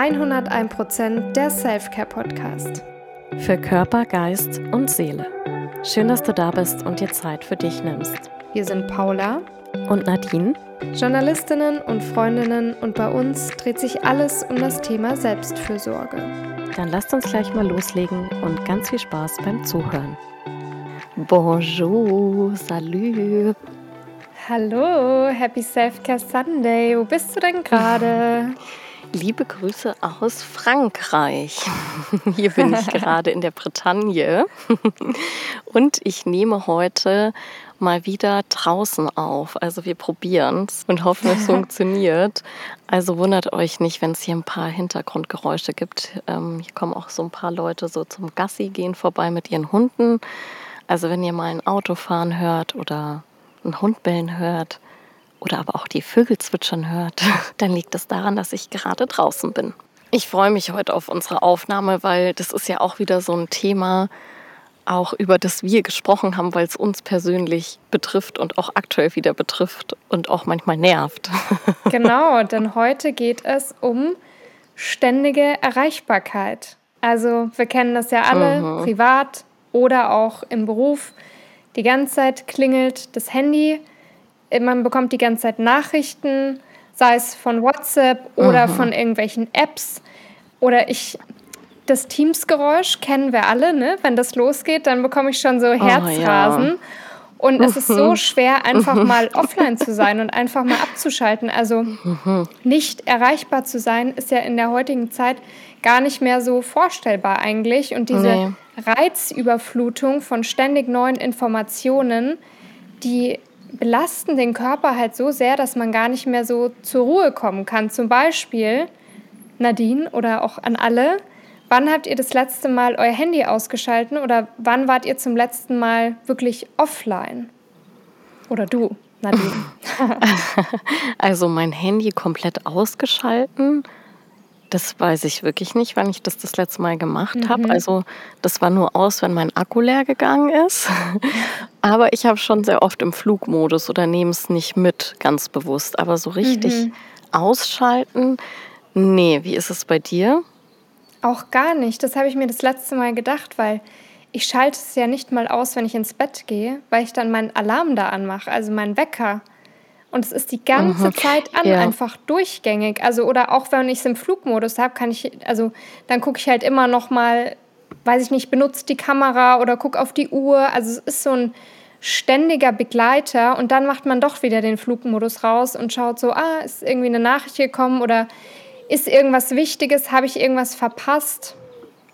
101% der Selfcare Podcast. Für Körper, Geist und Seele. Schön, dass du da bist und dir Zeit für dich nimmst. Wir sind Paula und Nadine, Journalistinnen und Freundinnen und bei uns dreht sich alles um das Thema Selbstfürsorge. Dann lasst uns gleich mal loslegen und ganz viel Spaß beim Zuhören. Bonjour, salut. Hallo, Happy Selfcare Sunday. Wo bist du denn gerade? Liebe Grüße aus Frankreich. Hier bin ich gerade in der Bretagne und ich nehme heute mal wieder draußen auf. Also wir probieren es und hoffen, es funktioniert. Also wundert euch nicht, wenn es hier ein paar Hintergrundgeräusche gibt. Ähm, hier kommen auch so ein paar Leute so zum Gassi gehen vorbei mit ihren Hunden. Also wenn ihr mal ein Auto fahren hört oder einen Hund bellen hört, oder aber auch die Vögel zwitschern hört, dann liegt es daran, dass ich gerade draußen bin. Ich freue mich heute auf unsere Aufnahme, weil das ist ja auch wieder so ein Thema, auch über das wir gesprochen haben, weil es uns persönlich betrifft und auch aktuell wieder betrifft und auch manchmal nervt. Genau, denn heute geht es um ständige Erreichbarkeit. Also wir kennen das ja alle, mhm. privat oder auch im Beruf. Die ganze Zeit klingelt das Handy man bekommt die ganze Zeit Nachrichten, sei es von WhatsApp oder mhm. von irgendwelchen Apps. Oder ich, das Teams-Geräusch kennen wir alle, ne? Wenn das losgeht, dann bekomme ich schon so Herzrasen. Oh, ja. Und es ist so schwer, einfach mal offline zu sein und einfach mal abzuschalten. Also nicht erreichbar zu sein, ist ja in der heutigen Zeit gar nicht mehr so vorstellbar eigentlich. Und diese nee. Reizüberflutung von ständig neuen Informationen, die belasten den Körper halt so sehr, dass man gar nicht mehr so zur Ruhe kommen kann. Zum Beispiel, Nadine oder auch an alle, wann habt ihr das letzte Mal euer Handy ausgeschalten oder wann wart ihr zum letzten Mal wirklich offline? Oder du, Nadine? also mein Handy komplett ausgeschalten das weiß ich wirklich nicht, wann ich das das letzte Mal gemacht mhm. habe. Also das war nur aus, wenn mein Akku leer gegangen ist. Aber ich habe schon sehr oft im Flugmodus oder nehme es nicht mit, ganz bewusst. Aber so richtig mhm. ausschalten, nee. Wie ist es bei dir? Auch gar nicht. Das habe ich mir das letzte Mal gedacht, weil ich schalte es ja nicht mal aus, wenn ich ins Bett gehe, weil ich dann meinen Alarm da anmache, also meinen Wecker. Und es ist die ganze mhm. Zeit an, ja. einfach durchgängig. Also, oder auch wenn ich es im Flugmodus habe, kann ich, also dann gucke ich halt immer noch mal, weiß ich nicht, benutze die Kamera oder gucke auf die Uhr. Also es ist so ein ständiger Begleiter und dann macht man doch wieder den Flugmodus raus und schaut so, ah, ist irgendwie eine Nachricht gekommen oder ist irgendwas Wichtiges, habe ich irgendwas verpasst?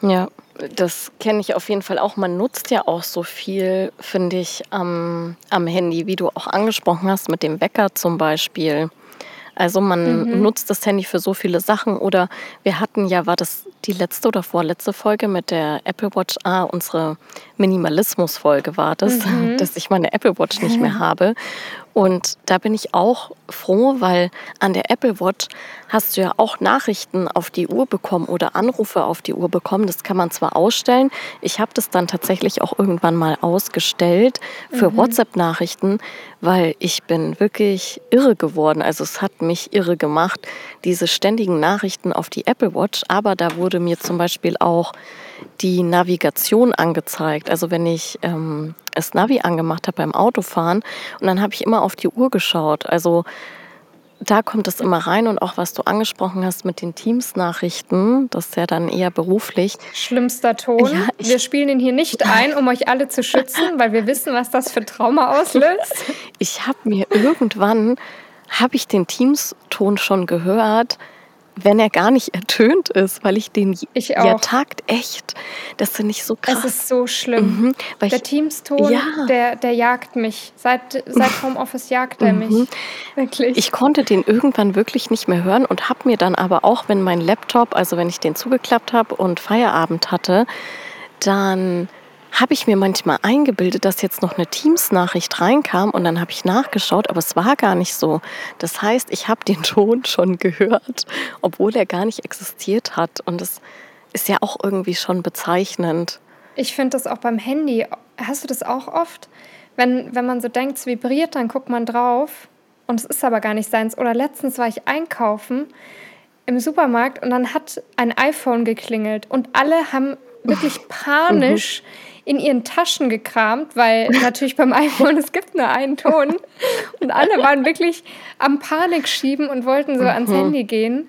Ja das kenne ich auf jeden Fall auch. Man nutzt ja auch so viel, finde ich, am, am Handy, wie du auch angesprochen hast, mit dem Wecker zum Beispiel. Also man mhm. nutzt das Handy für so viele Sachen. Oder wir hatten ja, war das die letzte oder vorletzte Folge mit der Apple Watch? Ah, unsere Minimalismus-Folge war das, mhm. dass ich meine Apple Watch nicht mehr habe. Und da bin ich auch froh, weil an der Apple Watch hast du ja auch Nachrichten auf die Uhr bekommen oder Anrufe auf die Uhr bekommen. Das kann man zwar ausstellen. Ich habe das dann tatsächlich auch irgendwann mal ausgestellt für mhm. WhatsApp-Nachrichten, weil ich bin wirklich irre geworden. Also es hat mich irre gemacht, diese ständigen Nachrichten auf die Apple Watch. Aber da wurde mir zum Beispiel auch die Navigation angezeigt. Also wenn ich ähm, das Navi angemacht habe beim Autofahren und dann habe ich immer auf die Uhr geschaut. Also da kommt es immer rein und auch was du angesprochen hast mit den Teams-Nachrichten, das ist ja dann eher beruflich. Schlimmster Ton. Ja, wir spielen ihn hier nicht ein, um euch alle zu schützen, weil wir wissen, was das für Trauma auslöst. Ich habe mir irgendwann, habe ich den Teams-Ton schon gehört, wenn er gar nicht ertönt ist, weil ich den ich ja tagt echt. Das finde ich so krass. Es ist so schlimm. Mhm, der ich, Teamston, ja. der, der jagt mich. Seit, seit Homeoffice jagt er mich. Mhm. Wirklich. Ich konnte den irgendwann wirklich nicht mehr hören und habe mir dann aber auch, wenn mein Laptop, also wenn ich den zugeklappt habe und Feierabend hatte, dann habe ich mir manchmal eingebildet, dass jetzt noch eine Teams-Nachricht reinkam und dann habe ich nachgeschaut, aber es war gar nicht so. Das heißt, ich habe den Ton schon gehört, obwohl er gar nicht existiert hat. Und das ist ja auch irgendwie schon bezeichnend. Ich finde das auch beim Handy. Hast du das auch oft? Wenn, wenn man so denkt, es vibriert, dann guckt man drauf und es ist aber gar nicht seins. Oder letztens war ich einkaufen im Supermarkt und dann hat ein iPhone geklingelt und alle haben wirklich panisch in ihren Taschen gekramt, weil natürlich beim iPhone es gibt nur einen Ton und alle waren wirklich am Panik schieben und wollten so ans mhm. Handy gehen.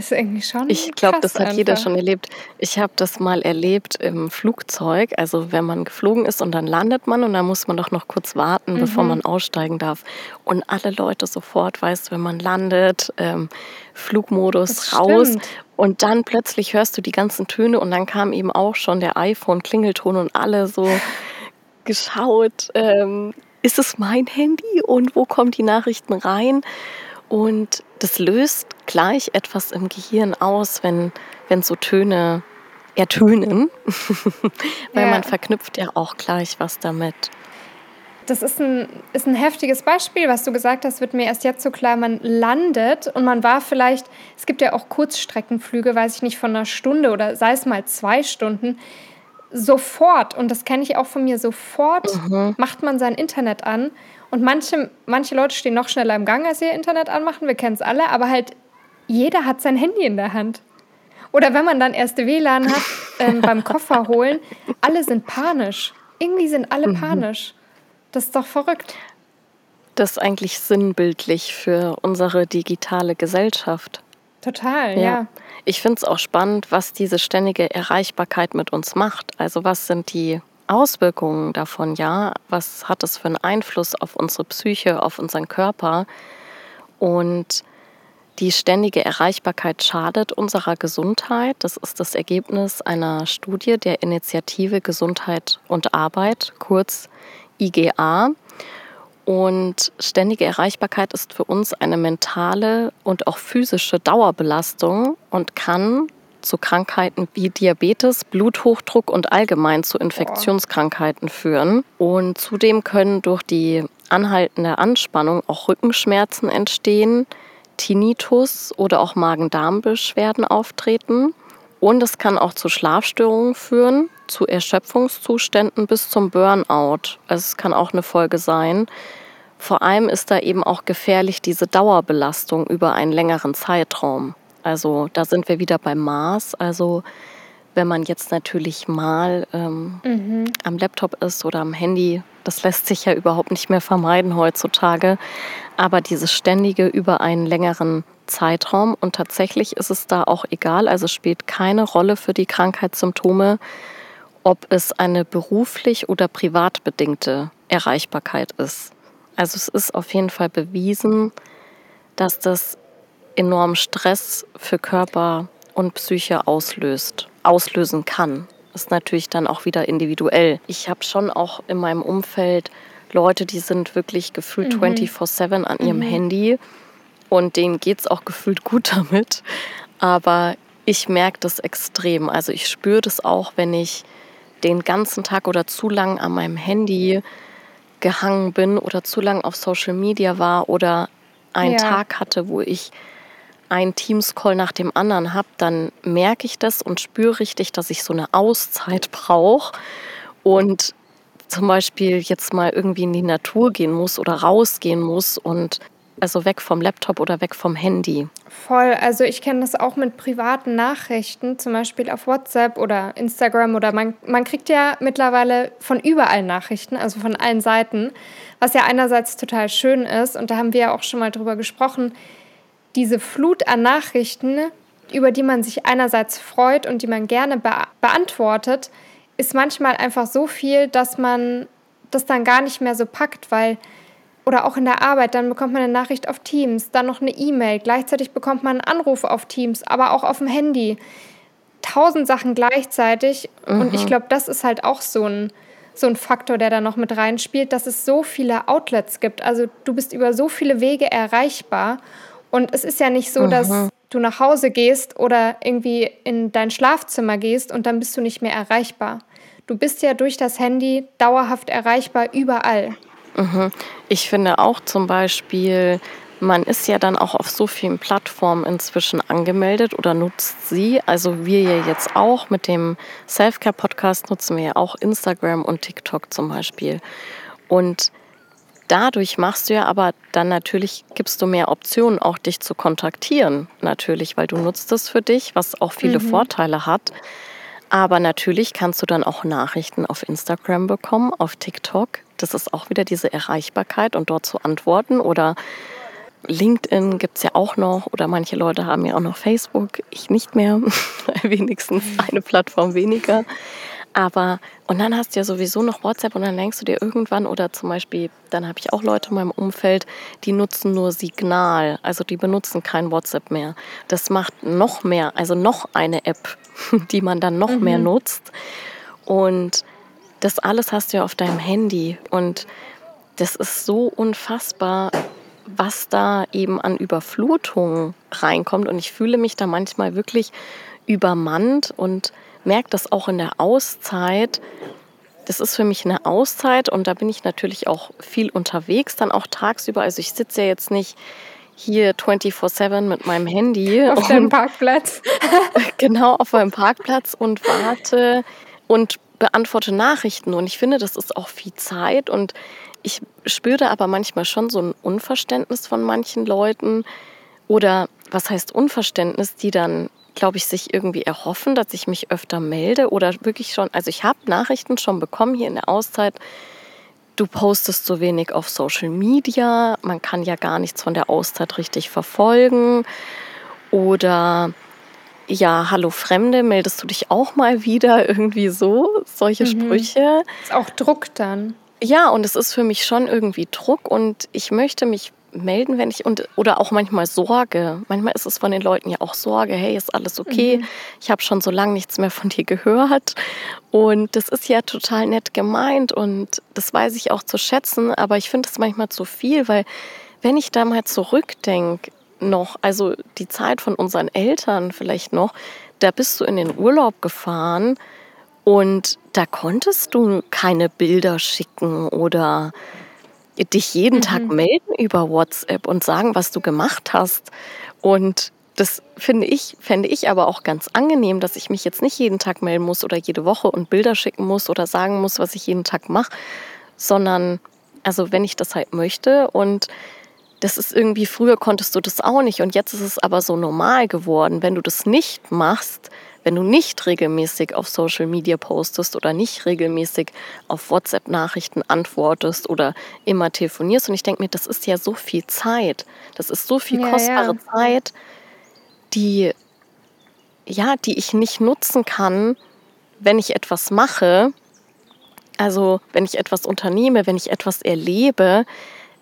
Ist irgendwie schon. Ich glaube, das hat einfach. jeder schon erlebt. Ich habe das mal erlebt im Flugzeug. Also wenn man geflogen ist und dann landet man und dann muss man doch noch kurz warten, mhm. bevor man aussteigen darf. Und alle Leute sofort, weißt, wenn man landet, ähm, Flugmodus raus. Und dann plötzlich hörst du die ganzen Töne und dann kam eben auch schon der iPhone-Klingelton und alle so geschaut, ähm, ist es mein Handy und wo kommen die Nachrichten rein? Und das löst gleich etwas im Gehirn aus, wenn, wenn so Töne ertönen, weil ja. man verknüpft ja auch gleich was damit. Das ist ein, ist ein heftiges Beispiel, was du gesagt hast, wird mir erst jetzt so klar. Man landet und man war vielleicht, es gibt ja auch Kurzstreckenflüge, weiß ich nicht, von einer Stunde oder sei es mal zwei Stunden, sofort, und das kenne ich auch von mir, sofort mhm. macht man sein Internet an und manche, manche Leute stehen noch schneller im Gang, als ihr Internet anmachen. Wir kennen es alle. Aber halt, jeder hat sein Handy in der Hand. Oder wenn man dann erste WLAN hat ähm, beim Koffer holen, alle sind panisch. Irgendwie sind alle mhm. panisch. Das ist doch verrückt. Das ist eigentlich sinnbildlich für unsere digitale Gesellschaft. Total, ja. ja. Ich finde es auch spannend, was diese ständige Erreichbarkeit mit uns macht. Also was sind die Auswirkungen davon, ja? Was hat es für einen Einfluss auf unsere Psyche, auf unseren Körper? Und die ständige Erreichbarkeit schadet unserer Gesundheit. Das ist das Ergebnis einer Studie der Initiative Gesundheit und Arbeit, kurz IGA. Und ständige Erreichbarkeit ist für uns eine mentale und auch physische Dauerbelastung und kann zu Krankheiten wie Diabetes, Bluthochdruck und allgemein zu Infektionskrankheiten führen. Und zudem können durch die anhaltende Anspannung auch Rückenschmerzen entstehen, Tinnitus oder auch Magen-Darm-Beschwerden auftreten. Und es kann auch zu Schlafstörungen führen, zu Erschöpfungszuständen bis zum Burnout. Also es kann auch eine Folge sein. Vor allem ist da eben auch gefährlich diese Dauerbelastung über einen längeren Zeitraum. Also da sind wir wieder beim Maß. Also wenn man jetzt natürlich mal ähm, mhm. am Laptop ist oder am Handy, das lässt sich ja überhaupt nicht mehr vermeiden heutzutage. Aber dieses ständige über einen längeren Zeitraum und tatsächlich ist es da auch egal, also spielt keine Rolle für die Krankheitssymptome, ob es eine beruflich oder privat bedingte Erreichbarkeit ist. Also es ist auf jeden Fall bewiesen, dass das enormen Stress für Körper und Psyche auslöst, auslösen kann. Das ist natürlich dann auch wieder individuell. Ich habe schon auch in meinem Umfeld Leute, die sind wirklich gefühlt mhm. 24-7 an ihrem mhm. Handy und denen geht es auch gefühlt gut damit. Aber ich merke das extrem. Also ich spüre das auch, wenn ich den ganzen Tag oder zu lang an meinem Handy gehangen bin oder zu lang auf Social Media war oder einen ja. Tag hatte, wo ich einen Teams-Call nach dem anderen habe, dann merke ich das und spüre richtig, dass ich so eine Auszeit brauche und zum Beispiel jetzt mal irgendwie in die Natur gehen muss oder rausgehen muss und also weg vom Laptop oder weg vom Handy. Voll. Also ich kenne das auch mit privaten Nachrichten, zum Beispiel auf WhatsApp oder Instagram oder man, man kriegt ja mittlerweile von überall Nachrichten, also von allen Seiten, was ja einerseits total schön ist und da haben wir ja auch schon mal drüber gesprochen, diese Flut an Nachrichten, über die man sich einerseits freut und die man gerne be beantwortet, ist manchmal einfach so viel, dass man das dann gar nicht mehr so packt, weil oder auch in der Arbeit, dann bekommt man eine Nachricht auf Teams, dann noch eine E-Mail, gleichzeitig bekommt man einen Anruf auf Teams, aber auch auf dem Handy. Tausend Sachen gleichzeitig. Mhm. Und ich mhm. glaube, das ist halt auch so ein, so ein Faktor, der da noch mit reinspielt, dass es so viele Outlets gibt. Also du bist über so viele Wege erreichbar. Und es ist ja nicht so, mhm. dass du nach Hause gehst oder irgendwie in dein Schlafzimmer gehst und dann bist du nicht mehr erreichbar. Du bist ja durch das Handy dauerhaft erreichbar überall. Mhm. Ich finde auch zum Beispiel, man ist ja dann auch auf so vielen Plattformen inzwischen angemeldet oder nutzt sie. Also wir ja jetzt auch mit dem Selfcare-Podcast nutzen wir ja auch Instagram und TikTok zum Beispiel. Und dadurch machst du ja aber dann natürlich, gibst du mehr Optionen, auch dich zu kontaktieren, natürlich, weil du nutzt es für dich, was auch viele mhm. Vorteile hat. Aber natürlich kannst du dann auch Nachrichten auf Instagram bekommen, auf TikTok. Das ist auch wieder diese Erreichbarkeit und dort zu antworten. Oder LinkedIn gibt es ja auch noch. Oder manche Leute haben ja auch noch Facebook. Ich nicht mehr. Wenigstens eine Plattform weniger. Aber, und dann hast du ja sowieso noch WhatsApp und dann denkst du dir irgendwann, oder zum Beispiel, dann habe ich auch Leute in meinem Umfeld, die nutzen nur Signal, also die benutzen kein WhatsApp mehr. Das macht noch mehr, also noch eine App, die man dann noch mhm. mehr nutzt. Und das alles hast du ja auf deinem Handy. Und das ist so unfassbar, was da eben an Überflutung reinkommt. Und ich fühle mich da manchmal wirklich übermannt und merke das auch in der Auszeit. Das ist für mich eine Auszeit und da bin ich natürlich auch viel unterwegs, dann auch tagsüber. Also ich sitze ja jetzt nicht hier 24-7 mit meinem Handy. Auf deinem Parkplatz. genau, auf meinem Parkplatz und warte und beantworte Nachrichten. Und ich finde, das ist auch viel Zeit. Und ich spüre aber manchmal schon so ein Unverständnis von manchen Leuten. Oder was heißt Unverständnis, die dann glaube ich, sich irgendwie erhoffen, dass ich mich öfter melde oder wirklich schon, also ich habe Nachrichten schon bekommen hier in der Auszeit, du postest so wenig auf Social Media, man kann ja gar nichts von der Auszeit richtig verfolgen oder ja, hallo Fremde, meldest du dich auch mal wieder irgendwie so, solche mhm. Sprüche. Ist auch Druck dann. Ja, und es ist für mich schon irgendwie Druck und ich möchte mich melden, wenn ich und oder auch manchmal Sorge. Manchmal ist es von den Leuten ja auch Sorge, hey, ist alles okay? Mhm. Ich habe schon so lange nichts mehr von dir gehört. Und das ist ja total nett gemeint und das weiß ich auch zu schätzen, aber ich finde es manchmal zu viel, weil wenn ich da mal zurückdenke, noch, also die Zeit von unseren Eltern vielleicht noch, da bist du in den Urlaub gefahren und da konntest du keine Bilder schicken oder dich jeden mhm. Tag melden über WhatsApp und sagen, was du gemacht hast. Und das finde ich, fände ich aber auch ganz angenehm, dass ich mich jetzt nicht jeden Tag melden muss oder jede Woche und Bilder schicken muss oder sagen muss, was ich jeden Tag mache, sondern also wenn ich das halt möchte und das ist irgendwie, früher konntest du das auch nicht und jetzt ist es aber so normal geworden. Wenn du das nicht machst, wenn du nicht regelmäßig auf Social Media postest oder nicht regelmäßig auf WhatsApp-Nachrichten antwortest oder immer telefonierst. Und ich denke mir, das ist ja so viel Zeit. Das ist so viel ja, kostbare ja. Zeit, die, ja, die ich nicht nutzen kann, wenn ich etwas mache. Also wenn ich etwas unternehme, wenn ich etwas erlebe,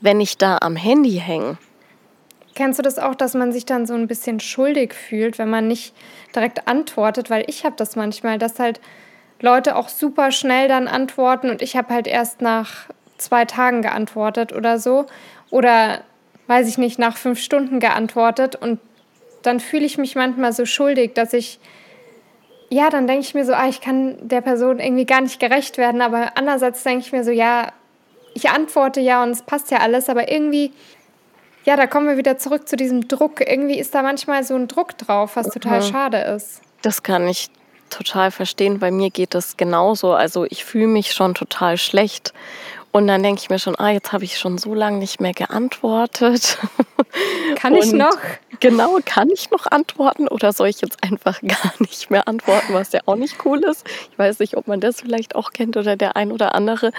wenn ich da am Handy hänge. Kennst du das auch, dass man sich dann so ein bisschen schuldig fühlt, wenn man nicht direkt antwortet? Weil ich habe das manchmal, dass halt Leute auch super schnell dann antworten und ich habe halt erst nach zwei Tagen geantwortet oder so. Oder weiß ich nicht, nach fünf Stunden geantwortet. Und dann fühle ich mich manchmal so schuldig, dass ich, ja, dann denke ich mir so, ah, ich kann der Person irgendwie gar nicht gerecht werden. Aber andererseits denke ich mir so, ja, ich antworte ja und es passt ja alles, aber irgendwie ja, da kommen wir wieder zurück zu diesem Druck. Irgendwie ist da manchmal so ein Druck drauf, was total mhm. schade ist. Das kann ich total verstehen. Bei mir geht das genauso. Also ich fühle mich schon total schlecht. Und dann denke ich mir schon, ah, jetzt habe ich schon so lange nicht mehr geantwortet. Kann ich noch? Genau, kann ich noch antworten oder soll ich jetzt einfach gar nicht mehr antworten, was ja auch nicht cool ist. Ich weiß nicht, ob man das vielleicht auch kennt oder der ein oder andere.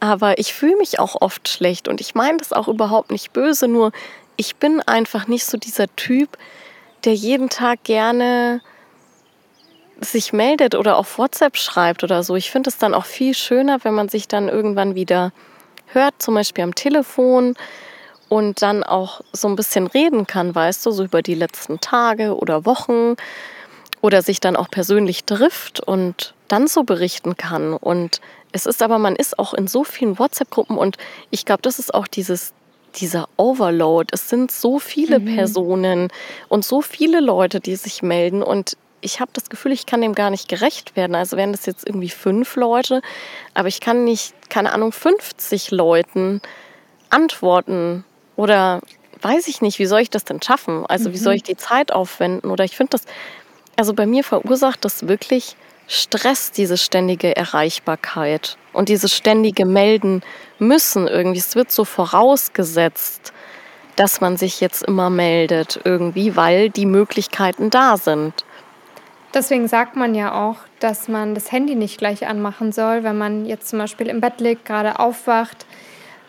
Aber ich fühle mich auch oft schlecht und ich meine das auch überhaupt nicht böse, nur ich bin einfach nicht so dieser Typ, der jeden Tag gerne sich meldet oder auf WhatsApp schreibt oder so. Ich finde es dann auch viel schöner, wenn man sich dann irgendwann wieder hört, zum Beispiel am Telefon und dann auch so ein bisschen reden kann, weißt du, so über die letzten Tage oder Wochen oder sich dann auch persönlich trifft und dann so berichten kann. Und es ist aber, man ist auch in so vielen WhatsApp-Gruppen und ich glaube, das ist auch dieses, dieser Overload. Es sind so viele mhm. Personen und so viele Leute, die sich melden und ich habe das Gefühl, ich kann dem gar nicht gerecht werden. Also wären das jetzt irgendwie fünf Leute, aber ich kann nicht, keine Ahnung, 50 Leuten antworten oder weiß ich nicht, wie soll ich das denn schaffen? Also wie soll mhm. ich die Zeit aufwenden? Oder ich finde das, also bei mir verursacht das wirklich stresst diese ständige Erreichbarkeit und dieses ständige Melden müssen irgendwie. Es wird so vorausgesetzt, dass man sich jetzt immer meldet irgendwie, weil die Möglichkeiten da sind. Deswegen sagt man ja auch, dass man das Handy nicht gleich anmachen soll, wenn man jetzt zum Beispiel im Bett liegt, gerade aufwacht,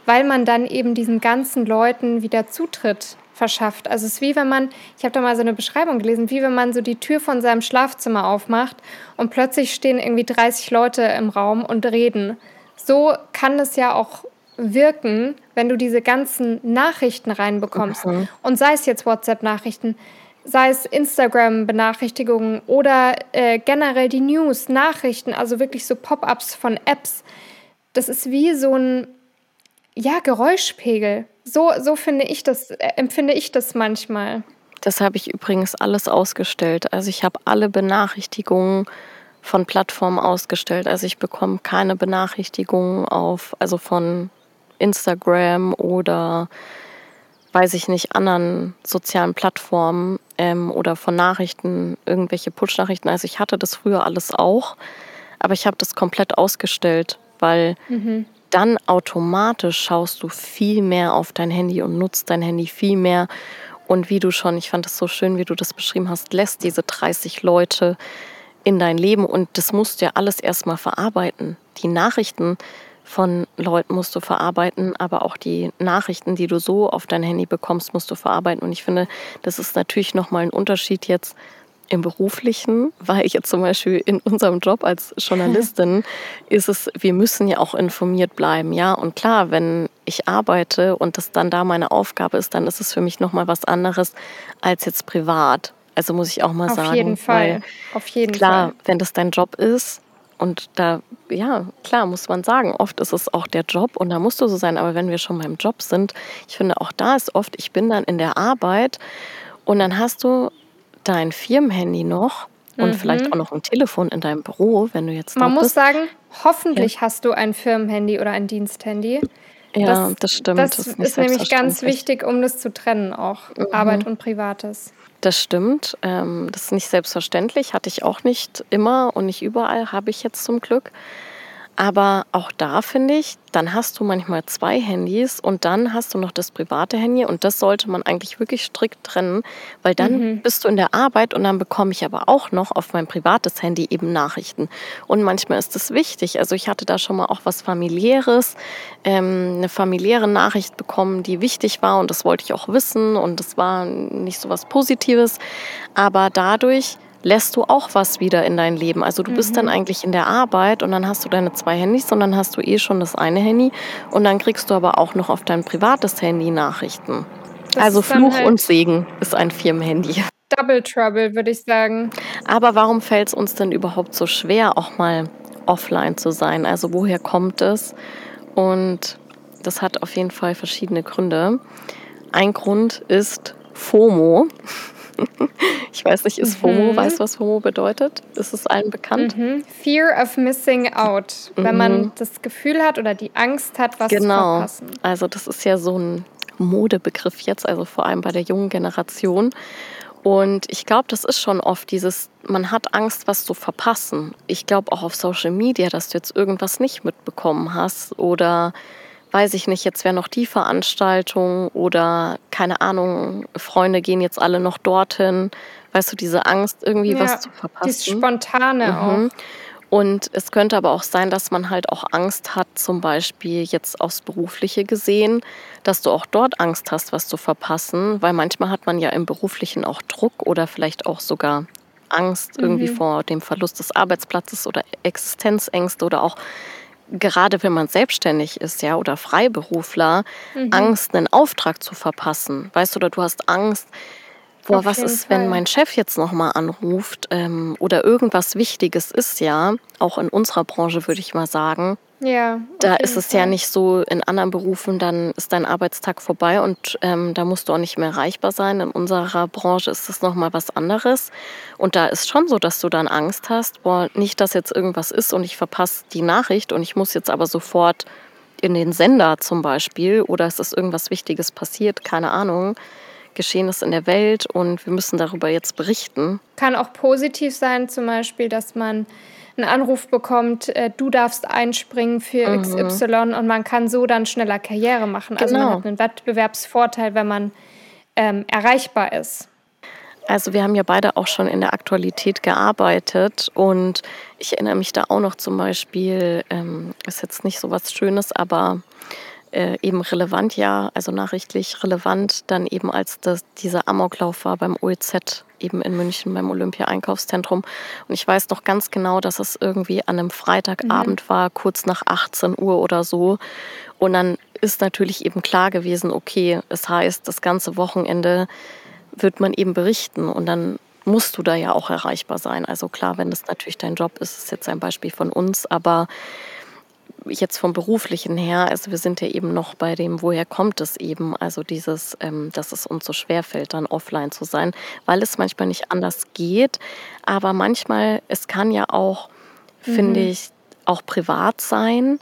weil man dann eben diesen ganzen Leuten wieder Zutritt verschafft. Also es ist wie wenn man, ich habe da mal so eine Beschreibung gelesen, wie wenn man so die Tür von seinem Schlafzimmer aufmacht und plötzlich stehen irgendwie 30 Leute im Raum und reden. So kann es ja auch wirken, wenn du diese ganzen Nachrichten reinbekommst. Mhm. Und sei es jetzt WhatsApp-Nachrichten, sei es Instagram-Benachrichtigungen oder äh, generell die News, Nachrichten, also wirklich so Pop-ups von Apps. Das ist wie so ein ja, Geräuschpegel. So, so finde ich das, äh, empfinde ich das manchmal. Das habe ich übrigens alles ausgestellt. Also ich habe alle Benachrichtigungen von Plattformen ausgestellt. Also ich bekomme keine Benachrichtigungen auf, also von Instagram oder weiß ich nicht, anderen sozialen Plattformen ähm, oder von Nachrichten, irgendwelche Push-Nachrichten. Also ich hatte das früher alles auch, aber ich habe das komplett ausgestellt, weil mhm. Dann automatisch schaust du viel mehr auf dein Handy und nutzt dein Handy viel mehr. Und wie du schon, ich fand es so schön, wie du das beschrieben hast, lässt diese 30 Leute in dein Leben und das musst du ja alles erstmal verarbeiten. Die Nachrichten von Leuten musst du verarbeiten, aber auch die Nachrichten, die du so auf dein Handy bekommst, musst du verarbeiten. Und ich finde, das ist natürlich nochmal ein Unterschied jetzt im beruflichen, weil ich jetzt zum Beispiel in unserem Job als Journalistin ist es, wir müssen ja auch informiert bleiben, ja. Und klar, wenn ich arbeite und das dann da meine Aufgabe ist, dann ist es für mich nochmal was anderes als jetzt privat. Also muss ich auch mal Auf sagen. Auf jeden Fall. Auf jeden klar, Fall. wenn das dein Job ist, und da, ja, klar, muss man sagen, oft ist es auch der Job und da musst du so sein. Aber wenn wir schon beim Job sind, ich finde, auch da ist oft, ich bin dann in der Arbeit und dann hast du dein Firmenhandy noch und mhm. vielleicht auch noch ein Telefon in deinem Büro, wenn du jetzt. Man muss bist. sagen, hoffentlich ja. hast du ein Firmenhandy oder ein Diensthandy. Ja, das, das stimmt. Das, das ist, ist nämlich ganz wichtig, um das zu trennen, auch mhm. Arbeit und Privates. Das stimmt. Ähm, das ist nicht selbstverständlich, hatte ich auch nicht immer und nicht überall, habe ich jetzt zum Glück. Aber auch da finde ich, dann hast du manchmal zwei Handys und dann hast du noch das private Handy und das sollte man eigentlich wirklich strikt trennen, weil dann mhm. bist du in der Arbeit und dann bekomme ich aber auch noch auf mein privates Handy eben Nachrichten. Und manchmal ist es wichtig. Also ich hatte da schon mal auch was familiäres, ähm, eine familiäre Nachricht bekommen, die wichtig war und das wollte ich auch wissen und das war nicht so was Positives. Aber dadurch lässt du auch was wieder in dein Leben. Also du mhm. bist dann mhm. eigentlich in der Arbeit und dann hast du deine zwei Handys und dann hast du eh schon das eine Handy und dann kriegst du aber auch noch auf dein privates Handy Nachrichten. Das also Fluch halt und Segen ist ein Firmenhandy. Double Trouble, würde ich sagen. Aber warum fällt es uns denn überhaupt so schwer, auch mal offline zu sein? Also woher kommt es? Und das hat auf jeden Fall verschiedene Gründe. Ein Grund ist FOMO. ich weiß nicht, ist FOMO, mhm. weißt du, was FOMO bedeutet? Ist es allen bekannt? Mhm. Fear of missing out. Mhm. Wenn man mhm. das Gefühl hat oder die Angst hat, was genau. zu verpassen. Also das ist ja so ein Modebegriff jetzt, also vor allem bei der jungen Generation. Und ich glaube, das ist schon oft dieses, man hat Angst, was zu verpassen. Ich glaube auch auf Social Media, dass du jetzt irgendwas nicht mitbekommen hast oder weiß ich nicht, jetzt wäre noch die Veranstaltung oder keine Ahnung, Freunde gehen jetzt alle noch dorthin. Weißt du, diese Angst, irgendwie ja, was zu verpassen. Dieses Spontane mhm. auch. Und es könnte aber auch sein, dass man halt auch Angst hat, zum Beispiel jetzt aufs Berufliche gesehen, dass du auch dort Angst hast, was zu verpassen, weil manchmal hat man ja im Beruflichen auch Druck oder vielleicht auch sogar Angst irgendwie mhm. vor dem Verlust des Arbeitsplatzes oder Existenzängste oder auch gerade wenn man selbstständig ist, ja, oder Freiberufler, mhm. Angst, einen Auftrag zu verpassen. Weißt du, oder du hast Angst, boah, Auf was ist, Fall. wenn mein Chef jetzt nochmal anruft ähm, oder irgendwas Wichtiges ist, ja, auch in unserer Branche würde ich mal sagen. Ja. Da ist es Fall. ja nicht so, in anderen Berufen, dann ist dein Arbeitstag vorbei und ähm, da musst du auch nicht mehr erreichbar sein. In unserer Branche ist das nochmal was anderes. Und da ist schon so, dass du dann Angst hast, boah, nicht, dass jetzt irgendwas ist und ich verpasse die Nachricht und ich muss jetzt aber sofort in den Sender zum Beispiel oder es ist irgendwas Wichtiges passiert, keine Ahnung geschehen ist in der Welt und wir müssen darüber jetzt berichten. Kann auch positiv sein, zum Beispiel, dass man einen Anruf bekommt, äh, du darfst einspringen für mhm. XY und man kann so dann schneller Karriere machen. Also man genau. hat einen Wettbewerbsvorteil, wenn man ähm, erreichbar ist. Also wir haben ja beide auch schon in der Aktualität gearbeitet und ich erinnere mich da auch noch zum Beispiel, ähm, ist jetzt nicht so was Schönes, aber äh, eben relevant, ja, also nachrichtlich relevant, dann eben als das, dieser Amoklauf war beim OEZ eben in München beim Olympia-Einkaufszentrum. Und ich weiß noch ganz genau, dass es irgendwie an einem Freitagabend mhm. war, kurz nach 18 Uhr oder so. Und dann ist natürlich eben klar gewesen, okay, es heißt, das ganze Wochenende wird man eben berichten und dann musst du da ja auch erreichbar sein. Also klar, wenn das natürlich dein Job ist, ist jetzt ein Beispiel von uns, aber jetzt vom beruflichen her, also wir sind ja eben noch bei dem, woher kommt es eben, also dieses, ähm, dass es uns so schwer fällt, dann offline zu sein, weil es manchmal nicht anders geht, aber manchmal, es kann ja auch, mhm. finde ich, auch privat sein,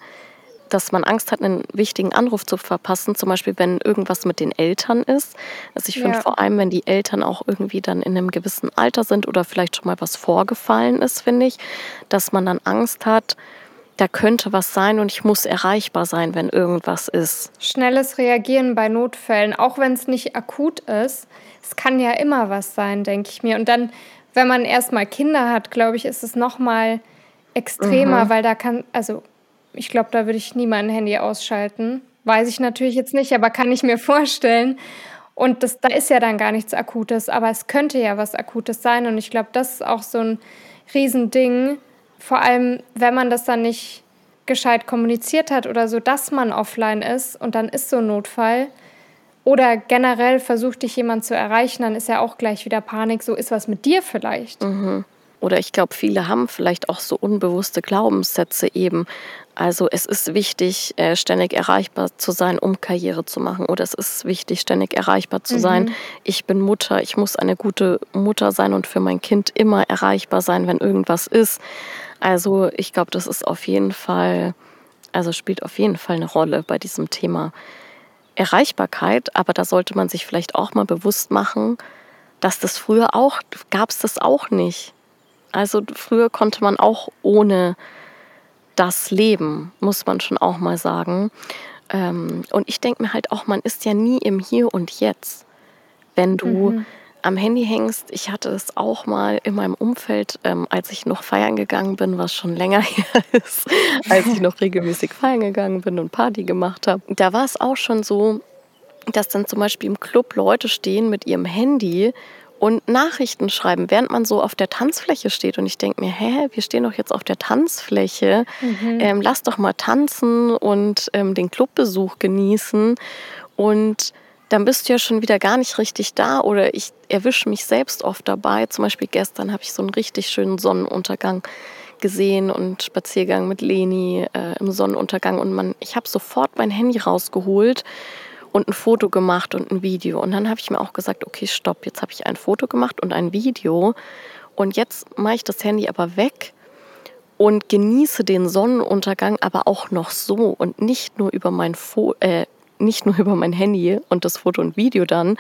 dass man Angst hat, einen wichtigen Anruf zu verpassen, zum Beispiel wenn irgendwas mit den Eltern ist. Also ich finde ja. vor allem, wenn die Eltern auch irgendwie dann in einem gewissen Alter sind oder vielleicht schon mal was vorgefallen ist, finde ich, dass man dann Angst hat, da könnte was sein und ich muss erreichbar sein, wenn irgendwas ist. Schnelles Reagieren bei Notfällen, auch wenn es nicht akut ist. Es kann ja immer was sein, denke ich mir. Und dann, wenn man erstmal Kinder hat, glaube ich, ist es noch mal extremer, mhm. weil da kann, also ich glaube, da würde ich nie mein Handy ausschalten. Weiß ich natürlich jetzt nicht, aber kann ich mir vorstellen. Und das, da ist ja dann gar nichts Akutes, aber es könnte ja was Akutes sein. Und ich glaube, das ist auch so ein Riesending. Vor allem, wenn man das dann nicht gescheit kommuniziert hat oder so, dass man offline ist und dann ist so ein Notfall. Oder generell versucht dich jemand zu erreichen, dann ist ja auch gleich wieder Panik. So ist was mit dir vielleicht. Mhm. Oder ich glaube, viele haben vielleicht auch so unbewusste Glaubenssätze eben. Also es ist wichtig, äh, ständig erreichbar zu sein, um Karriere zu machen. Oder es ist wichtig, ständig erreichbar zu sein. Mhm. Ich bin Mutter, ich muss eine gute Mutter sein und für mein Kind immer erreichbar sein, wenn irgendwas ist. Also ich glaube, das ist auf jeden Fall, also spielt auf jeden Fall eine Rolle bei diesem Thema Erreichbarkeit. Aber da sollte man sich vielleicht auch mal bewusst machen, dass das früher auch, gab es das auch nicht. Also früher konnte man auch ohne das leben, muss man schon auch mal sagen. Ähm, und ich denke mir halt auch, man ist ja nie im Hier und Jetzt. Wenn du mhm. am Handy hängst, ich hatte es auch mal in meinem Umfeld, ähm, als ich noch feiern gegangen bin, was schon länger her ist, als ich noch regelmäßig feiern gegangen bin und Party gemacht habe. Da war es auch schon so, dass dann zum Beispiel im Club Leute stehen mit ihrem Handy und Nachrichten schreiben, während man so auf der Tanzfläche steht. Und ich denke mir, hä, wir stehen doch jetzt auf der Tanzfläche. Mhm. Ähm, lass doch mal tanzen und ähm, den Clubbesuch genießen. Und dann bist du ja schon wieder gar nicht richtig da. Oder ich erwische mich selbst oft dabei. Zum Beispiel gestern habe ich so einen richtig schönen Sonnenuntergang gesehen und Spaziergang mit Leni äh, im Sonnenuntergang. Und man, ich habe sofort mein Handy rausgeholt und ein Foto gemacht und ein Video. Und dann habe ich mir auch gesagt, okay, stopp, jetzt habe ich ein Foto gemacht und ein Video. Und jetzt mache ich das Handy aber weg und genieße den Sonnenuntergang aber auch noch so und nicht nur über mein Fo äh, nicht nur über mein Handy und das Foto und Video dann.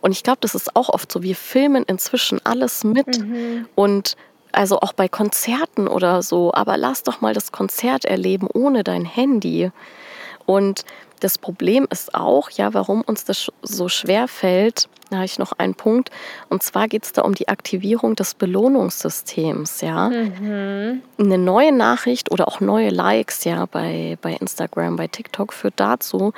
Und ich glaube, das ist auch oft so. Wir filmen inzwischen alles mit mhm. und also auch bei Konzerten oder so. Aber lass doch mal das Konzert erleben ohne dein Handy. Und das Problem ist auch, ja, warum uns das so schwer fällt, da habe ich noch einen Punkt. Und zwar geht es da um die Aktivierung des Belohnungssystems. Ja? Mhm. Eine neue Nachricht oder auch neue Likes ja, bei, bei Instagram, bei TikTok führt dazu,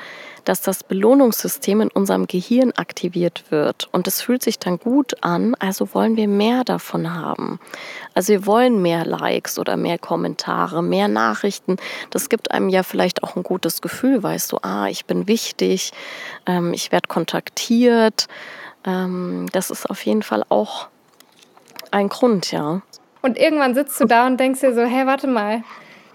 dass das Belohnungssystem in unserem Gehirn aktiviert wird. Und es fühlt sich dann gut an, also wollen wir mehr davon haben. Also wir wollen mehr Likes oder mehr Kommentare, mehr Nachrichten. Das gibt einem ja vielleicht auch ein gutes Gefühl, weißt du, ah, ich bin wichtig, ähm, ich werde kontaktiert. Ähm, das ist auf jeden Fall auch ein Grund, ja. Und irgendwann sitzt du da und denkst dir so, hey, warte mal,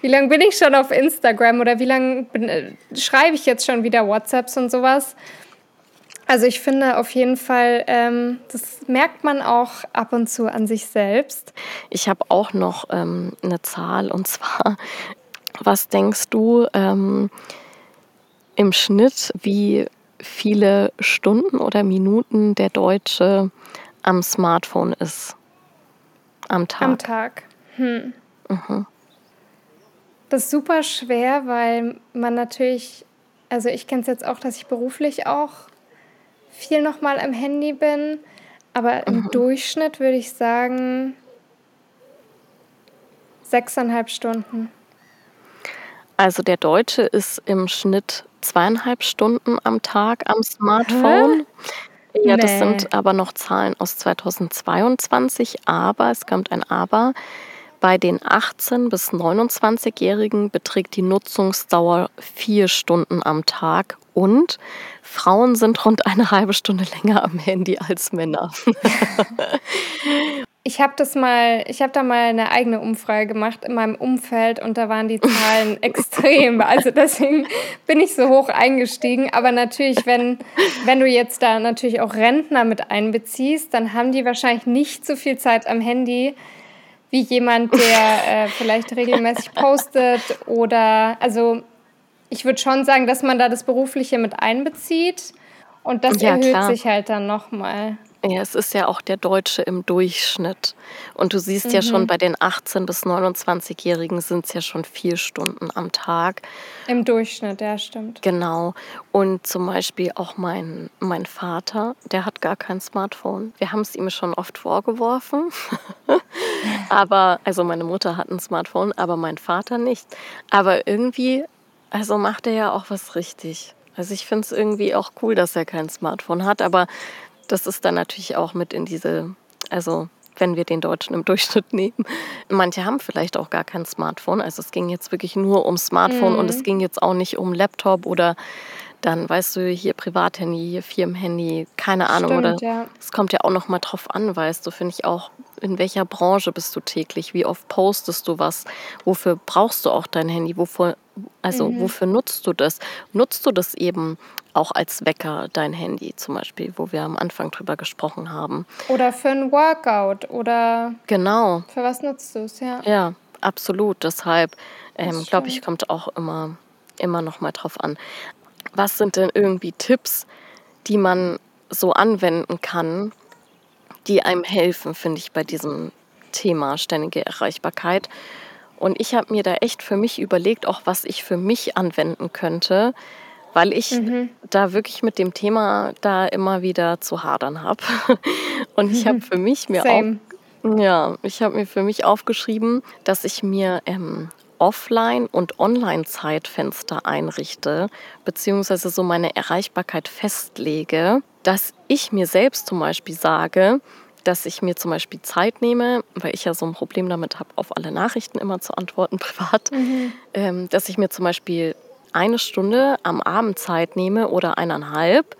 wie lange bin ich schon auf Instagram oder wie lange äh, schreibe ich jetzt schon wieder WhatsApps und sowas? Also ich finde auf jeden Fall, ähm, das merkt man auch ab und zu an sich selbst. Ich habe auch noch ähm, eine Zahl und zwar, was denkst du ähm, im Schnitt, wie viele Stunden oder Minuten der Deutsche am Smartphone ist. Am Tag. Am Tag. Hm. Mhm. Das ist super schwer, weil man natürlich, also ich kenne es jetzt auch, dass ich beruflich auch viel nochmal am Handy bin, aber im mhm. Durchschnitt würde ich sagen sechseinhalb Stunden. Also der Deutsche ist im Schnitt zweieinhalb Stunden am Tag am Smartphone. Hä? Ja, das sind aber noch Zahlen aus 2022, aber es kommt ein Aber. Bei den 18- bis 29-Jährigen beträgt die Nutzungsdauer vier Stunden am Tag und Frauen sind rund eine halbe Stunde länger am Handy als Männer. Ich habe das mal, ich habe da mal eine eigene Umfrage gemacht in meinem Umfeld und da waren die Zahlen extrem. Also deswegen bin ich so hoch eingestiegen. Aber natürlich, wenn, wenn du jetzt da natürlich auch Rentner mit einbeziehst, dann haben die wahrscheinlich nicht so viel Zeit am Handy wie jemand, der äh, vielleicht regelmäßig postet oder also ich würde schon sagen, dass man da das Berufliche mit einbezieht und das ja, erhöht klar. sich halt dann nochmal. Ja, es ist ja auch der Deutsche im Durchschnitt. Und du siehst mhm. ja schon, mhm. bei den 18- bis 29-Jährigen sind es ja schon vier Stunden am Tag. Im Durchschnitt, ja, stimmt. Genau. Und zum Beispiel auch mein, mein Vater, der hat gar kein Smartphone. Wir haben es ihm schon oft vorgeworfen. aber, also meine Mutter hat ein Smartphone, aber mein Vater nicht. Aber irgendwie, also macht er ja auch was richtig. Also ich finde es irgendwie auch cool, dass er kein Smartphone hat, aber das ist dann natürlich auch mit in diese, also wenn wir den Deutschen im Durchschnitt nehmen. Manche haben vielleicht auch gar kein Smartphone. Also es ging jetzt wirklich nur um Smartphone mhm. und es ging jetzt auch nicht um Laptop oder dann, weißt du, hier Privathandy, hier Firmenhandy, keine Ahnung. Stimmt, oder ja. es kommt ja auch noch mal drauf an, weißt du, finde ich auch, in welcher Branche bist du täglich, wie oft postest du was, wofür brauchst du auch dein Handy, wofür, also mhm. wofür nutzt du das? Nutzt du das eben auch als Wecker, dein Handy zum Beispiel, wo wir am Anfang drüber gesprochen haben? Oder für ein Workout oder genau. Für was nutzt du es, ja? Ja, absolut. Deshalb ähm, glaube ich, kommt auch immer, immer noch mal drauf an. Was sind denn irgendwie Tipps, die man so anwenden kann, die einem helfen, finde ich, bei diesem Thema ständige Erreichbarkeit? Und ich habe mir da echt für mich überlegt, auch was ich für mich anwenden könnte, weil ich mhm. da wirklich mit dem Thema da immer wieder zu hadern habe. Und ich habe für mich mir auch, ja, ich habe mir für mich aufgeschrieben, dass ich mir ähm, Offline- und Online-Zeitfenster einrichte, beziehungsweise so meine Erreichbarkeit festlege, dass ich mir selbst zum Beispiel sage, dass ich mir zum Beispiel Zeit nehme, weil ich ja so ein Problem damit habe, auf alle Nachrichten immer zu antworten privat, mhm. ähm, dass ich mir zum Beispiel eine Stunde am Abend Zeit nehme oder eineinhalb,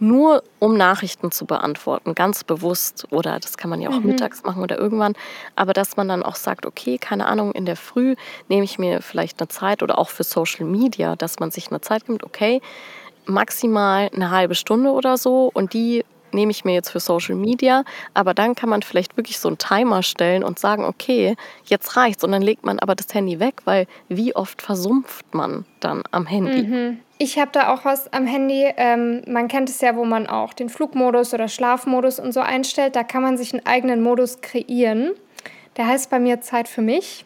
nur um Nachrichten zu beantworten, ganz bewusst. Oder das kann man ja auch mhm. mittags machen oder irgendwann. Aber dass man dann auch sagt, okay, keine Ahnung, in der Früh nehme ich mir vielleicht eine Zeit oder auch für Social Media, dass man sich eine Zeit gibt, okay, maximal eine halbe Stunde oder so und die nehme ich mir jetzt für Social Media, aber dann kann man vielleicht wirklich so einen Timer stellen und sagen, okay, jetzt reicht's und dann legt man aber das Handy weg, weil wie oft versumpft man dann am Handy? Mhm. Ich habe da auch was am Handy. Ähm, man kennt es ja, wo man auch den Flugmodus oder Schlafmodus und so einstellt. Da kann man sich einen eigenen Modus kreieren. Der heißt bei mir Zeit für mich.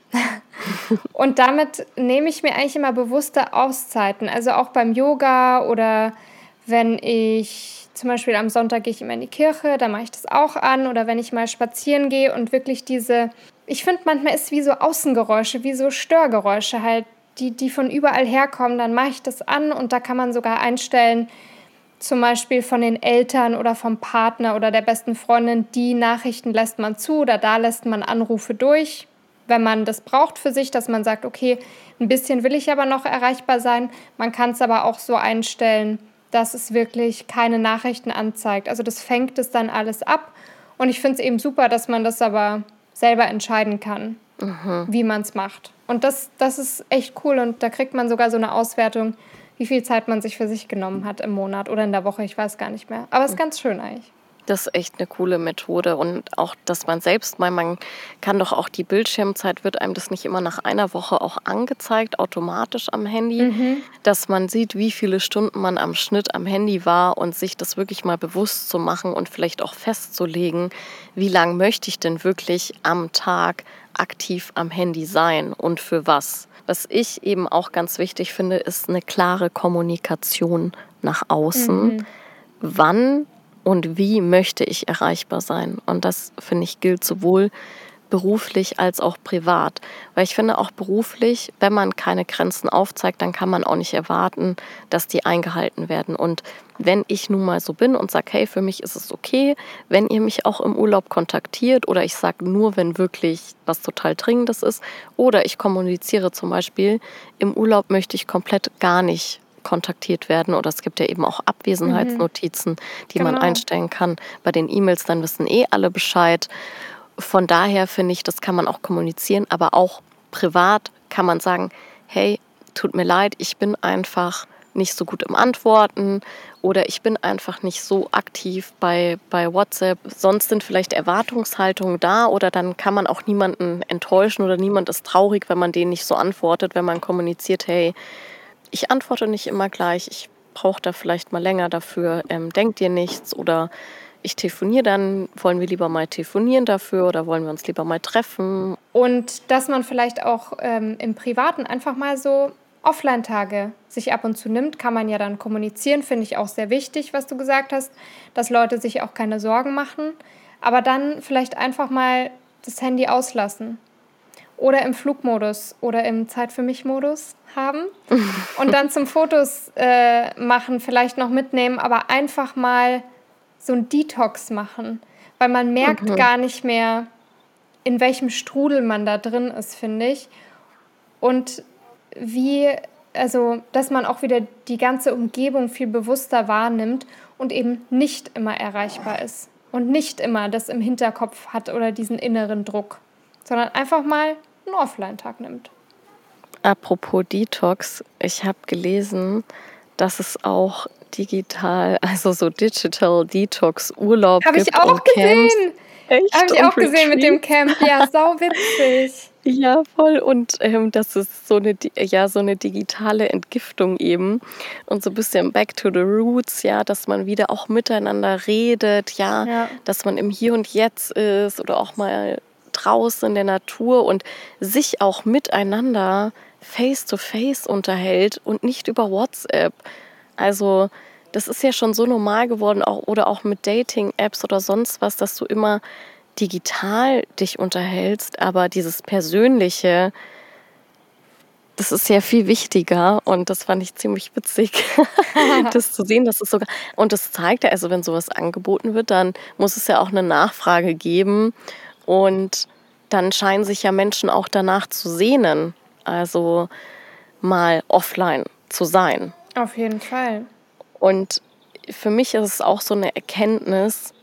und damit nehme ich mir eigentlich immer bewusste Auszeiten. Also auch beim Yoga oder wenn ich zum Beispiel am Sonntag gehe ich immer in die Kirche, da mache ich das auch an. Oder wenn ich mal spazieren gehe und wirklich diese, ich finde manchmal ist es wie so Außengeräusche, wie so Störgeräusche halt, die, die von überall herkommen, dann mache ich das an und da kann man sogar einstellen, zum Beispiel von den Eltern oder vom Partner oder der besten Freundin, die Nachrichten lässt man zu oder da lässt man Anrufe durch, wenn man das braucht für sich, dass man sagt, okay, ein bisschen will ich aber noch erreichbar sein. Man kann es aber auch so einstellen, dass es wirklich keine Nachrichten anzeigt. Also das fängt es dann alles ab. Und ich finde es eben super, dass man das aber selber entscheiden kann, mhm. wie man es macht. Und das, das ist echt cool. Und da kriegt man sogar so eine Auswertung, wie viel Zeit man sich für sich genommen hat im Monat oder in der Woche. Ich weiß gar nicht mehr. Aber es ist ganz schön eigentlich. Das ist echt eine coole Methode und auch, dass man selbst mal, man kann doch auch die Bildschirmzeit, wird einem das nicht immer nach einer Woche auch angezeigt, automatisch am Handy, mhm. dass man sieht, wie viele Stunden man am Schnitt am Handy war und sich das wirklich mal bewusst zu machen und vielleicht auch festzulegen, wie lange möchte ich denn wirklich am Tag aktiv am Handy sein und für was. Was ich eben auch ganz wichtig finde, ist eine klare Kommunikation nach außen. Mhm. Wann und wie möchte ich erreichbar sein. Und das, finde ich, gilt sowohl beruflich als auch privat. Weil ich finde auch beruflich, wenn man keine Grenzen aufzeigt, dann kann man auch nicht erwarten, dass die eingehalten werden. Und wenn ich nun mal so bin und sage, hey, für mich ist es okay, wenn ihr mich auch im Urlaub kontaktiert oder ich sage nur, wenn wirklich was total Dringendes ist oder ich kommuniziere zum Beispiel, im Urlaub möchte ich komplett gar nicht kontaktiert werden oder es gibt ja eben auch Abwesenheitsnotizen, die genau. man einstellen kann. Bei den E-Mails dann wissen eh alle Bescheid. Von daher finde ich, das kann man auch kommunizieren, aber auch privat kann man sagen, hey, tut mir leid, ich bin einfach nicht so gut im Antworten oder ich bin einfach nicht so aktiv bei, bei WhatsApp. Sonst sind vielleicht Erwartungshaltungen da oder dann kann man auch niemanden enttäuschen oder niemand ist traurig, wenn man denen nicht so antwortet, wenn man kommuniziert, hey, ich antworte nicht immer gleich, ich brauche da vielleicht mal länger dafür, ähm, denkt ihr nichts oder ich telefoniere dann, wollen wir lieber mal telefonieren dafür oder wollen wir uns lieber mal treffen? Und dass man vielleicht auch ähm, im Privaten einfach mal so Offline-Tage sich ab und zu nimmt, kann man ja dann kommunizieren, finde ich auch sehr wichtig, was du gesagt hast, dass Leute sich auch keine Sorgen machen, aber dann vielleicht einfach mal das Handy auslassen oder im Flugmodus oder im Zeit für mich Modus haben und dann zum Fotos äh, machen vielleicht noch mitnehmen, aber einfach mal so ein Detox machen, weil man merkt mhm. gar nicht mehr, in welchem Strudel man da drin ist, finde ich. Und wie, also, dass man auch wieder die ganze Umgebung viel bewusster wahrnimmt und eben nicht immer erreichbar ist und nicht immer das im Hinterkopf hat oder diesen inneren Druck, sondern einfach mal einen Offline-Tag nimmt. Apropos Detox, ich habe gelesen, dass es auch digital, also so Digital Detox Urlaub Habe ich auch gesehen. Habe ich auch gesehen mit dem Camp. Ja, sau witzig. Ja, voll. Und ähm, das ist so eine, ja, so eine digitale Entgiftung eben. Und so ein bisschen back to the roots, ja, dass man wieder auch miteinander redet, ja, ja. dass man im Hier und Jetzt ist oder auch mal draußen in der Natur und sich auch miteinander face to face unterhält und nicht über WhatsApp. Also, das ist ja schon so normal geworden, auch, oder auch mit Dating-Apps oder sonst was, dass du immer digital dich unterhältst, aber dieses Persönliche, das ist ja viel wichtiger und das fand ich ziemlich witzig, das zu sehen, dass es sogar und das zeigt ja, also wenn sowas angeboten wird, dann muss es ja auch eine Nachfrage geben und dann scheinen sich ja Menschen auch danach zu sehnen, also mal offline zu sein. Auf jeden Fall. Und für mich ist es auch so eine Erkenntnis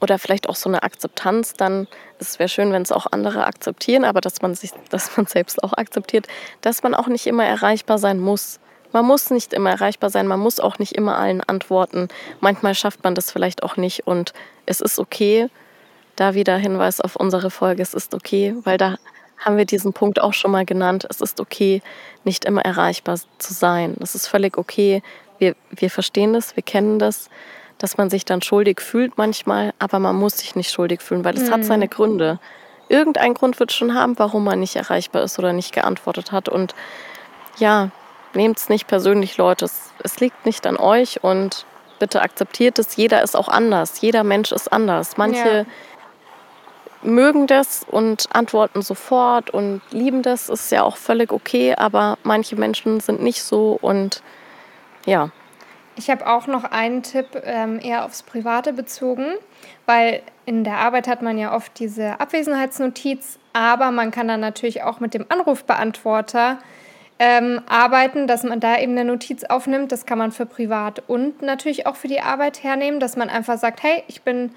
oder vielleicht auch so eine Akzeptanz dann. Es wäre schön, wenn es auch andere akzeptieren, aber dass man sich, dass man selbst auch akzeptiert, dass man auch nicht immer erreichbar sein muss. Man muss nicht immer erreichbar sein, man muss auch nicht immer allen antworten. Manchmal schafft man das vielleicht auch nicht und es ist okay, da wieder Hinweis auf unsere Folge, es ist okay, weil da haben wir diesen Punkt auch schon mal genannt. Es ist okay, nicht immer erreichbar zu sein. Es ist völlig okay. Wir, wir verstehen das, wir kennen das, dass man sich dann schuldig fühlt manchmal, aber man muss sich nicht schuldig fühlen, weil es mhm. hat seine Gründe. Irgendein Grund wird schon haben, warum man nicht erreichbar ist oder nicht geantwortet hat. Und ja, nehmt es nicht persönlich, Leute. Es, es liegt nicht an euch und bitte akzeptiert es. Jeder ist auch anders. Jeder Mensch ist anders. Manche ja mögen das und antworten sofort und lieben das, ist ja auch völlig okay, aber manche Menschen sind nicht so und ja. Ich habe auch noch einen Tipp ähm, eher aufs Private bezogen, weil in der Arbeit hat man ja oft diese Abwesenheitsnotiz, aber man kann dann natürlich auch mit dem Anrufbeantworter ähm, arbeiten, dass man da eben eine Notiz aufnimmt. Das kann man für privat und natürlich auch für die Arbeit hernehmen, dass man einfach sagt, hey, ich bin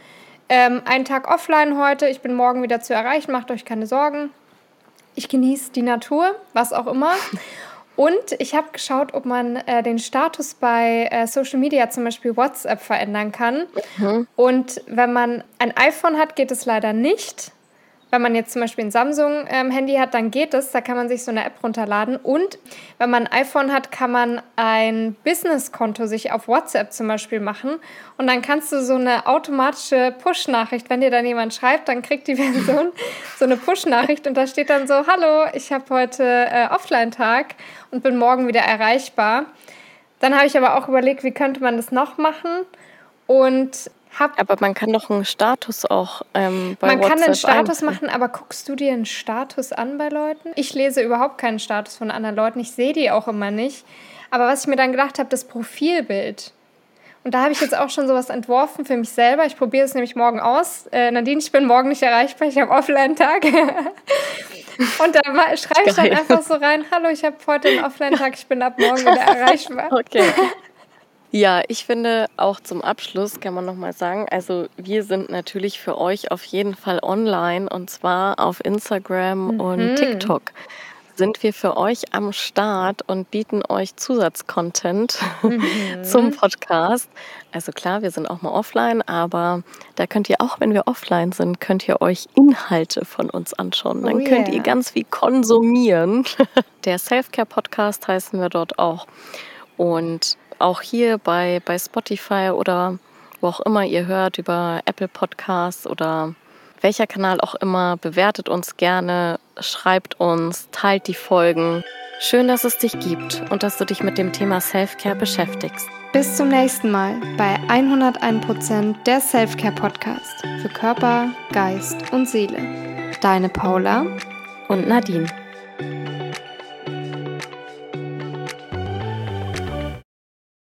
ähm, einen Tag offline heute, ich bin morgen wieder zu erreichen, macht euch keine Sorgen. Ich genieße die Natur, was auch immer. Und ich habe geschaut, ob man äh, den Status bei äh, Social Media, zum Beispiel WhatsApp, verändern kann. Mhm. Und wenn man ein iPhone hat, geht es leider nicht. Wenn man jetzt zum Beispiel ein Samsung-Handy ähm, hat, dann geht es. Da kann man sich so eine App runterladen. Und wenn man ein iPhone hat, kann man ein Business-Konto sich auf WhatsApp zum Beispiel machen. Und dann kannst du so eine automatische Push-Nachricht, wenn dir dann jemand schreibt, dann kriegt die Person so eine Push-Nachricht und da steht dann so, hallo, ich habe heute äh, Offline-Tag und bin morgen wieder erreichbar. Dann habe ich aber auch überlegt, wie könnte man das noch machen. Und hab, aber man kann doch einen Status auch ähm, bei Man WhatsApp kann einen Status machen, aber guckst du dir einen Status an bei Leuten? Ich lese überhaupt keinen Status von anderen Leuten. Ich sehe die auch immer nicht. Aber was ich mir dann gedacht habe, das Profilbild. Und da habe ich jetzt auch schon sowas entworfen für mich selber. Ich probiere es nämlich morgen aus. Äh, Nadine, ich bin morgen nicht erreichbar. Ich habe Offline-Tag. Und da schreibe ich dann einfach so rein, hallo, ich habe heute einen Offline-Tag, ich bin ab morgen wieder erreichbar. Okay. Ja, ich finde auch zum Abschluss kann man nochmal sagen, also wir sind natürlich für euch auf jeden Fall online und zwar auf Instagram mhm. und TikTok sind wir für euch am Start und bieten euch Zusatzcontent mhm. zum Podcast. Also klar, wir sind auch mal offline, aber da könnt ihr auch, wenn wir offline sind, könnt ihr euch Inhalte von uns anschauen. Dann oh yeah. könnt ihr ganz wie konsumieren. Der Selfcare Podcast heißen wir dort auch. Und auch hier bei, bei Spotify oder wo auch immer ihr hört, über Apple Podcasts oder welcher Kanal auch immer, bewertet uns gerne, schreibt uns, teilt die Folgen. Schön, dass es dich gibt und dass du dich mit dem Thema Self-Care beschäftigst. Bis zum nächsten Mal bei 101% der Self-Care Podcast für Körper, Geist und Seele. Deine Paula und Nadine.